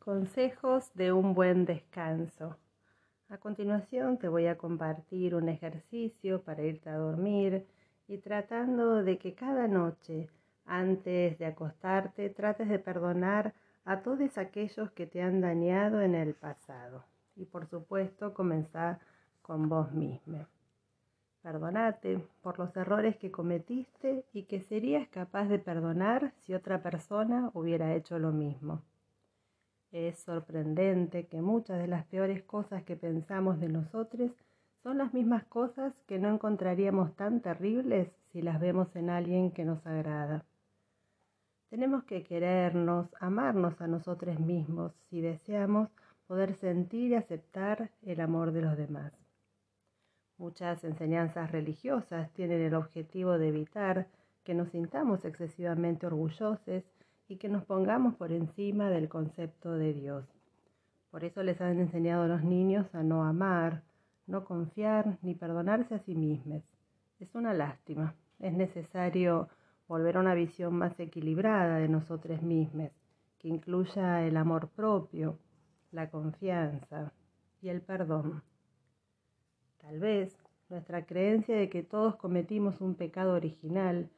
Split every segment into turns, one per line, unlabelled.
Consejos de un buen descanso. A continuación te voy a compartir un ejercicio para irte a dormir y tratando de que cada noche, antes de acostarte, trates de perdonar a todos aquellos que te han dañado en el pasado. Y por supuesto, comenzar con vos mismo. Perdonate por los errores que cometiste y que serías capaz de perdonar si otra persona hubiera hecho lo mismo. Es sorprendente que muchas de las peores cosas que pensamos de nosotros son las mismas cosas que no encontraríamos tan terribles si las vemos en alguien que nos agrada. Tenemos que querernos, amarnos a nosotros mismos si deseamos poder sentir y aceptar el amor de los demás. Muchas enseñanzas religiosas tienen el objetivo de evitar que nos sintamos excesivamente orgullosos y que nos pongamos por encima del concepto de Dios. Por eso les han enseñado a los niños a no amar, no confiar ni perdonarse a sí mismos. Es una lástima. Es necesario volver a una visión más equilibrada de nosotros mismos, que incluya el amor propio, la confianza y el perdón. Tal vez nuestra creencia de que todos cometimos un pecado original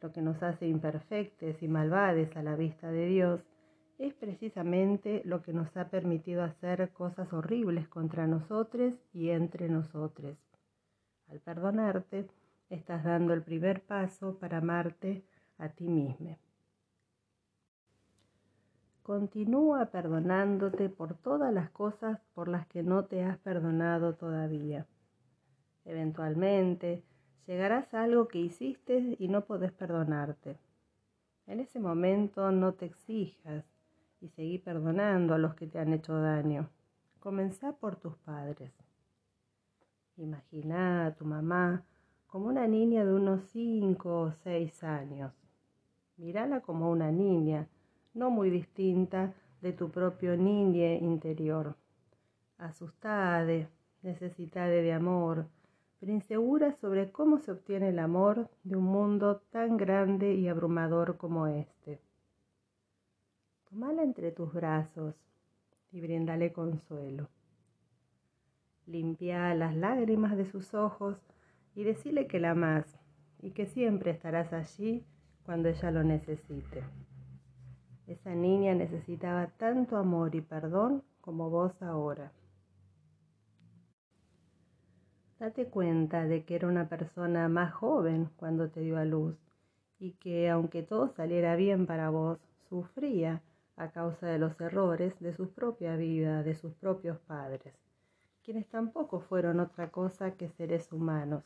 lo que nos hace imperfectos y malvades a la vista de Dios, es precisamente lo que nos ha permitido hacer cosas horribles contra nosotros y entre nosotros. Al perdonarte, estás dando el primer paso para amarte a ti mismo. Continúa perdonándote por todas las cosas por las que no te has perdonado todavía. Eventualmente, llegarás a algo que hiciste y no podés perdonarte. En ese momento no te exijas y seguí perdonando a los que te han hecho daño. Comenzá por tus padres. Imagina a tu mamá como una niña de unos cinco o seis años. Mírala como una niña, no muy distinta de tu propio niña interior. Asustada, necesitada de amor, pero insegura sobre cómo se obtiene el amor de un mundo tan grande y abrumador como este. Tómala entre tus brazos y bríndale consuelo. Limpia las lágrimas de sus ojos y decile que la amas y que siempre estarás allí cuando ella lo necesite. Esa niña necesitaba tanto amor y perdón como vos ahora. Date cuenta de que era una persona más joven cuando te dio a luz y que aunque todo saliera bien para vos, sufría a causa de los errores de su propia vida, de sus propios padres, quienes tampoco fueron otra cosa que seres humanos.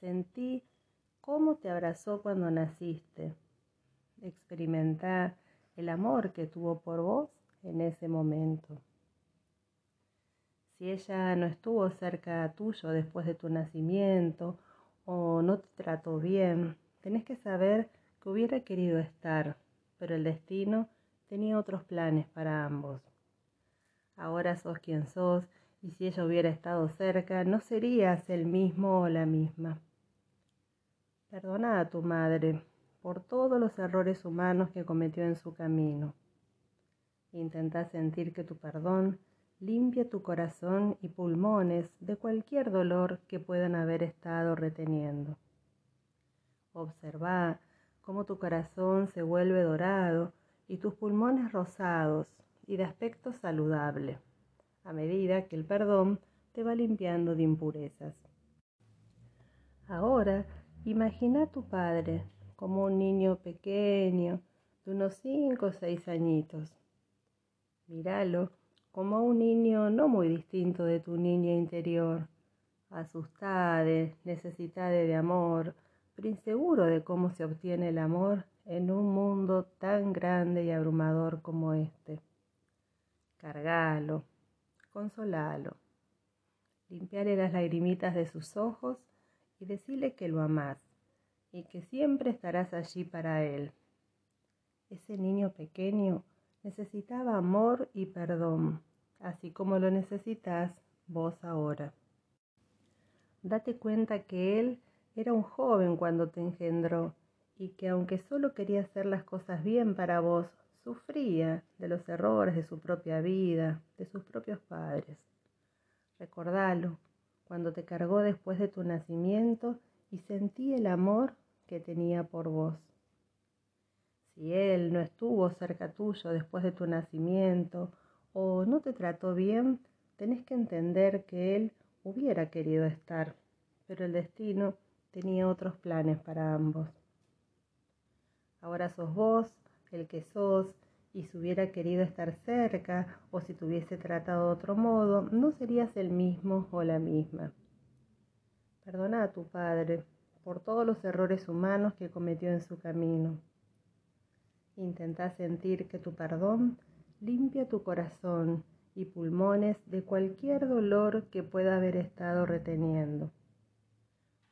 Sentí cómo te abrazó cuando naciste. Experimentar el amor que tuvo por vos en ese momento. Si ella no estuvo cerca tuyo después de tu nacimiento o no te trató bien, tenés que saber que hubiera querido estar, pero el destino tenía otros planes para ambos. Ahora sos quien sos y si ella hubiera estado cerca, no serías el mismo o la misma. Perdona a tu madre por todos los errores humanos que cometió en su camino. Intenta sentir que tu perdón limpia tu corazón y pulmones de cualquier dolor que puedan haber estado reteniendo. Observa cómo tu corazón se vuelve dorado y tus pulmones rosados y de aspecto saludable, a medida que el perdón te va limpiando de impurezas. Ahora imagina a tu padre como un niño pequeño de unos cinco o seis añitos. Míralo como un niño no muy distinto de tu niña interior, asustada, necesitada de amor, pero inseguro de cómo se obtiene el amor en un mundo tan grande y abrumador como este. Cargalo, consolalo, limpiarle las lagrimitas de sus ojos y decirle que lo amás y que siempre estarás allí para él. Ese niño pequeño necesitaba amor y perdón, así como lo necesitas vos ahora. Date cuenta que él era un joven cuando te engendró y que aunque solo quería hacer las cosas bien para vos, sufría de los errores de su propia vida, de sus propios padres. Recordalo, cuando te cargó después de tu nacimiento y sentí el amor que tenía por vos. Si Él no estuvo cerca tuyo después de tu nacimiento o no te trató bien, tenés que entender que Él hubiera querido estar, pero el destino tenía otros planes para ambos. Ahora sos vos el que sos y si hubiera querido estar cerca o si te hubiese tratado de otro modo, no serías el mismo o la misma. Perdona a tu padre por todos los errores humanos que cometió en su camino. Intenta sentir que tu perdón limpia tu corazón y pulmones de cualquier dolor que pueda haber estado reteniendo.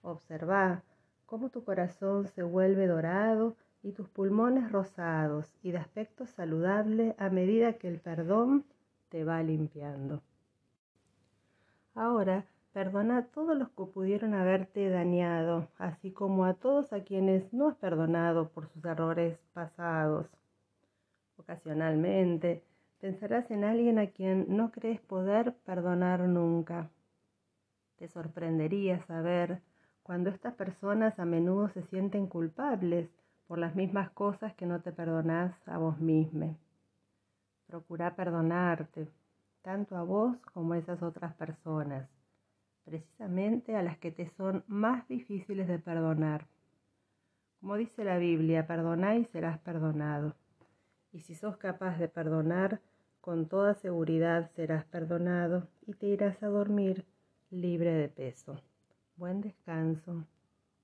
Observa cómo tu corazón se vuelve dorado y tus pulmones rosados y de aspecto saludable a medida que el perdón te va limpiando. Ahora, perdona a todos los que pudieron haberte dañado, así como a todos a quienes no has perdonado por sus errores pasados. Ocasionalmente, pensarás en alguien a quien no crees poder perdonar nunca. Te sorprendería saber cuando estas personas a menudo se sienten culpables por las mismas cosas que no te perdonás a vos mismo. Procura perdonarte, tanto a vos como a esas otras personas, precisamente a las que te son más difíciles de perdonar. Como dice la Biblia, perdoná y serás perdonado. Y si sos capaz de perdonar, con toda seguridad serás perdonado y te irás a dormir libre de peso. Buen descanso.